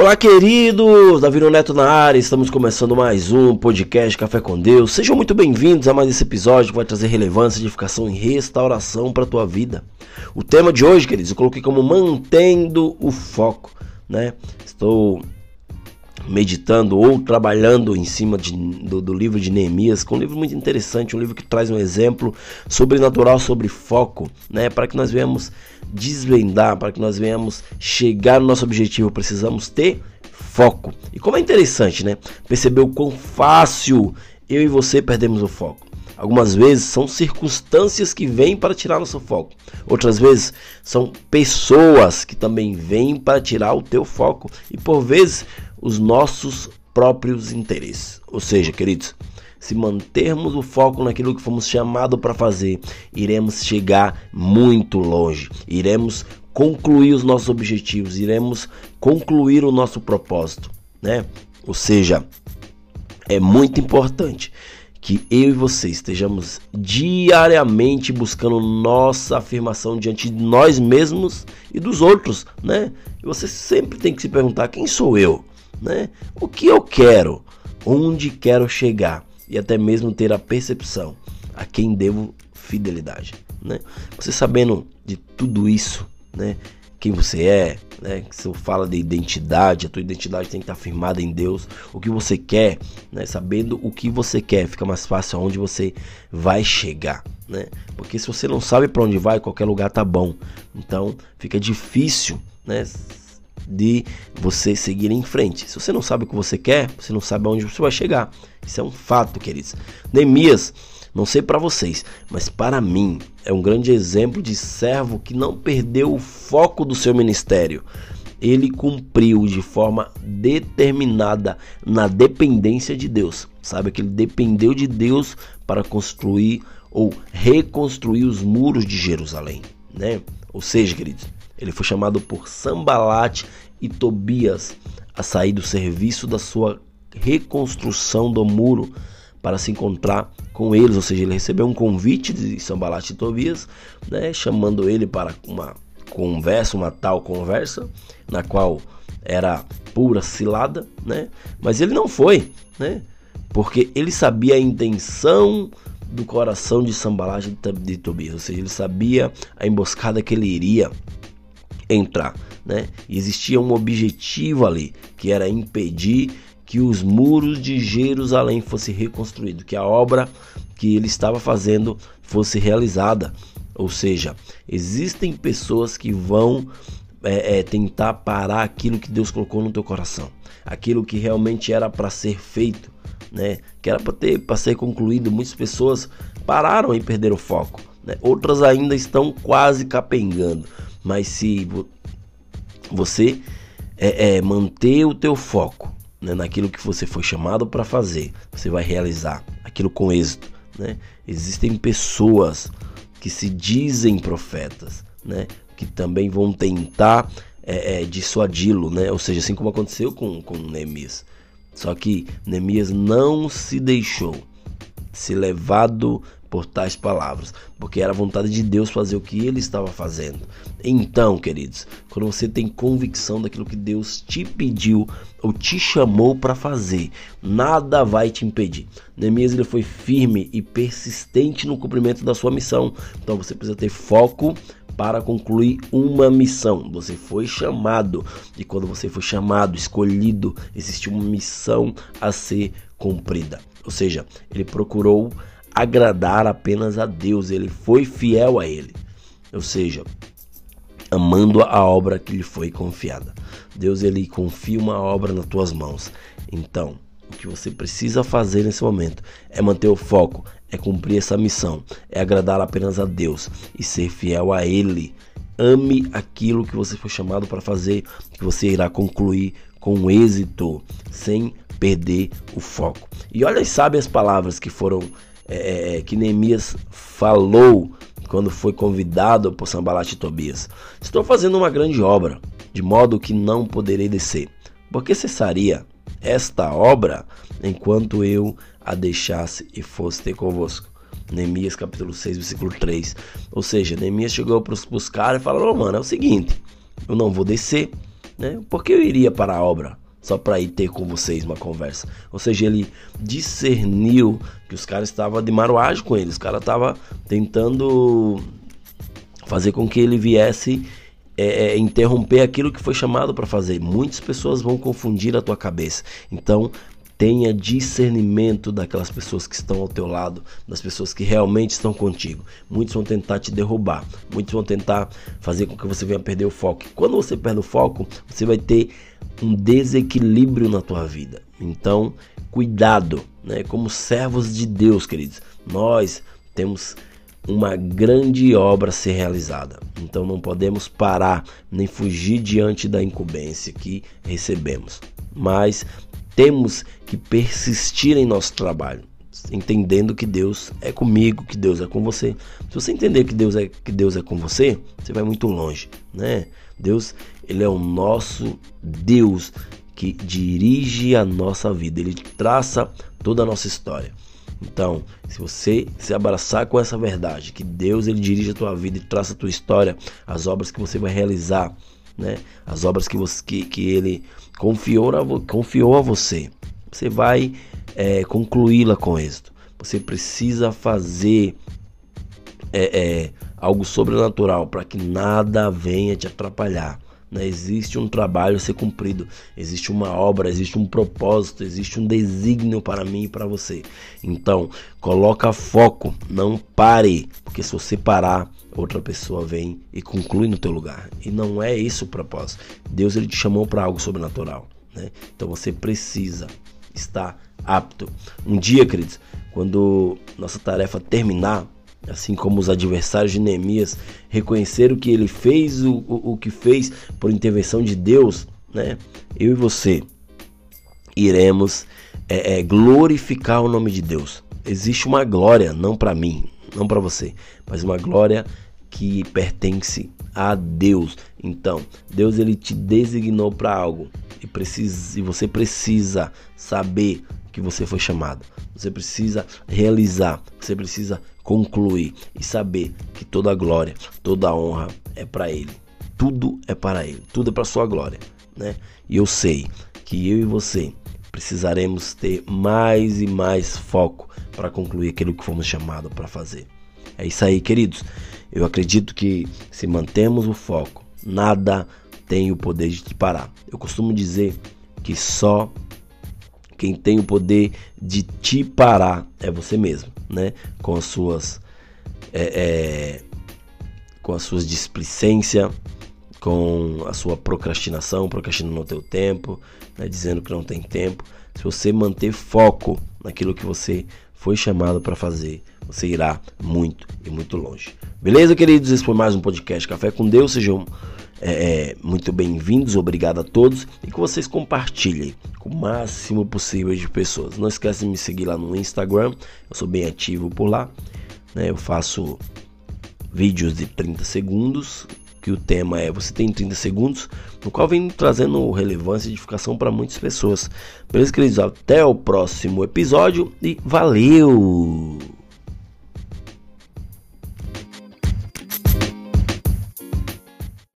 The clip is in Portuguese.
Olá, queridos! Davi Neto na área, estamos começando mais um podcast Café com Deus. Sejam muito bem-vindos a mais esse episódio que vai trazer relevância, edificação e restauração para a tua vida. O tema de hoje, queridos, eu coloquei como mantendo o foco, né? Estou meditando ou trabalhando em cima de, do, do, livro de Neemias, que é um livro muito interessante, um livro que traz um exemplo sobrenatural sobre foco, né? Para que nós venhamos desvendar, para que nós venhamos chegar no nosso objetivo, precisamos ter foco. E como é interessante, né? Perceber o quão fácil eu e você perdemos o foco. Algumas vezes são circunstâncias que vêm para tirar nosso foco. Outras vezes são pessoas que também vêm para tirar o teu foco. E por vezes os nossos próprios interesses. Ou seja, queridos, se mantermos o foco naquilo que fomos chamados para fazer, iremos chegar muito longe. Iremos concluir os nossos objetivos, iremos concluir o nosso propósito, né? Ou seja, é muito importante que eu e você estejamos diariamente buscando nossa afirmação diante de nós mesmos e dos outros, né? E você sempre tem que se perguntar: quem sou eu? Né? O que eu quero? Onde quero chegar? E até mesmo ter a percepção a quem devo fidelidade, né? Você sabendo de tudo isso, né? quem você é, né? Se eu falo de identidade, a tua identidade tem que estar firmada em Deus. O que você quer, né? Sabendo o que você quer, fica mais fácil aonde você vai chegar, né? Porque se você não sabe para onde vai, qualquer lugar tá bom. Então, fica difícil, né? De você seguir em frente. Se você não sabe o que você quer, você não sabe aonde você vai chegar. Isso é um fato, queridos. Neemias não sei para vocês, mas para mim é um grande exemplo de servo que não perdeu o foco do seu ministério. Ele cumpriu de forma determinada na dependência de Deus. Sabe que ele dependeu de Deus para construir ou reconstruir os muros de Jerusalém, né? Ou seja, queridos, ele foi chamado por Sambalat e Tobias a sair do serviço da sua reconstrução do muro para se encontrar com eles, ou seja, ele recebeu um convite de Sambalat e Tobias, né, chamando ele para uma conversa, uma tal conversa, na qual era pura cilada, né? Mas ele não foi, né? Porque ele sabia a intenção do coração de Sambalat de Tobias, ou seja, ele sabia a emboscada que ele iria entrar, né? Existia um objetivo ali, que era impedir que os muros de Jerusalém fossem reconstruídos, que a obra que ele estava fazendo fosse realizada. Ou seja, existem pessoas que vão é, é, tentar parar aquilo que Deus colocou no teu coração, aquilo que realmente era para ser feito, né? Que era para ter para ser concluído. Muitas pessoas pararam e perderam o foco, né? Outras ainda estão quase capengando. Mas se você é, é manter o teu foco né, naquilo que você foi chamado para fazer, você vai realizar aquilo com êxito. Né? Existem pessoas que se dizem profetas, né, que também vão tentar é, é, dissuadi-lo, né? ou seja, assim como aconteceu com, com Neemias. Só que Neemias não se deixou ser levado por tais palavras, porque era vontade de Deus fazer o que ele estava fazendo. Então, queridos, quando você tem convicção daquilo que Deus te pediu ou te chamou para fazer, nada vai te impedir. Neemias ele foi firme e persistente no cumprimento da sua missão. Então você precisa ter foco para concluir uma missão. Você foi chamado, e quando você foi chamado, escolhido, existe uma missão a ser cumprida. Ou seja, ele procurou agradar apenas a Deus, ele foi fiel a ele. Ou seja, amando a obra que lhe foi confiada. Deus ele confia uma obra nas tuas mãos. Então, o que você precisa fazer nesse momento é manter o foco, é cumprir essa missão, é agradar apenas a Deus e ser fiel a ele. Ame aquilo que você foi chamado para fazer, que você irá concluir com êxito, sem perder o foco. E olha, as palavras que foram é, é, que Neemias falou quando foi convidado por Sambalat e Tobias. Estou fazendo uma grande obra, de modo que não poderei descer. Porque cessaria esta obra enquanto eu a deixasse e fosse ter convosco. Neemias capítulo 6, versículo 3. Ou seja, Neemias chegou para os caras e falou: oh, mano, é o seguinte, eu não vou descer, né? Por que eu iria para a obra? Só para ir ter com vocês uma conversa. Ou seja, ele discerniu que os caras estavam de maruagem com ele. Os caras estavam tentando fazer com que ele viesse é, é, interromper aquilo que foi chamado para fazer. Muitas pessoas vão confundir a tua cabeça. Então, tenha discernimento daquelas pessoas que estão ao teu lado, das pessoas que realmente estão contigo. Muitos vão tentar te derrubar, muitos vão tentar fazer com que você venha perder o foco. Quando você perde o foco, você vai ter um desequilíbrio na tua vida. Então, cuidado, né? Como servos de Deus, queridos, nós temos uma grande obra a ser realizada. Então não podemos parar nem fugir diante da incumbência que recebemos. Mas temos que persistir em nosso trabalho, entendendo que Deus é comigo, que Deus é com você. Se você entender que Deus é que Deus é com você, você vai muito longe, né? Deus, ele é o nosso Deus que dirige a nossa vida, ele traça toda a nossa história. Então, se você se abraçar com essa verdade, que Deus ele dirige a tua vida e traça a tua história, as obras que você vai realizar, né? As obras que, você, que, que ele confiou a, confiou a você, você vai é, concluí-la com êxito. Você precisa fazer é, é, algo sobrenatural para que nada venha te atrapalhar. Né? Existe um trabalho a ser cumprido, existe uma obra, existe um propósito, existe um desígnio para mim e para você. Então, coloca foco, não pare, porque se você parar, outra pessoa vem e conclui no teu lugar. E não é esse o propósito. Deus ele te chamou para algo sobrenatural, né? Então você precisa estar apto. Um dia, queridos, quando nossa tarefa terminar, assim como os adversários de Neemias reconheceram que ele fez o, o, o que fez por intervenção de Deus, né? Eu e você iremos é, é, glorificar o nome de Deus. Existe uma glória, não para mim, não para você, mas uma glória que pertence a Deus. Então, Deus ele te designou para algo e precisa, e você precisa saber que você foi chamado. Você precisa realizar, você precisa concluir e saber que toda glória, toda honra é para Ele. Tudo é para Ele, tudo é para Sua glória, né? E eu sei que eu e você precisaremos ter mais e mais foco para concluir aquilo que fomos chamados para fazer. É isso aí, queridos. Eu acredito que se mantemos o foco, nada tem o poder de te parar. Eu costumo dizer que só quem tem o poder de te parar é você mesmo, né? Com as suas é, é, com as suas displicência, com a sua procrastinação, procrastinando o teu tempo, né? dizendo que não tem tempo. Se você manter foco naquilo que você foi chamado para fazer, você irá muito e muito longe. Beleza, queridos? Esse foi mais um podcast Café com Deus. Sejam é, é, muito bem-vindos, obrigado a todos e que vocês compartilhem com o máximo possível de pessoas. Não esquece de me seguir lá no Instagram, eu sou bem ativo por lá. Né? Eu faço vídeos de 30 segundos, que o tema é Você tem 30 segundos, no qual vem trazendo relevância e edificação para muitas pessoas. Beleza, queridos? Até o próximo episódio e valeu!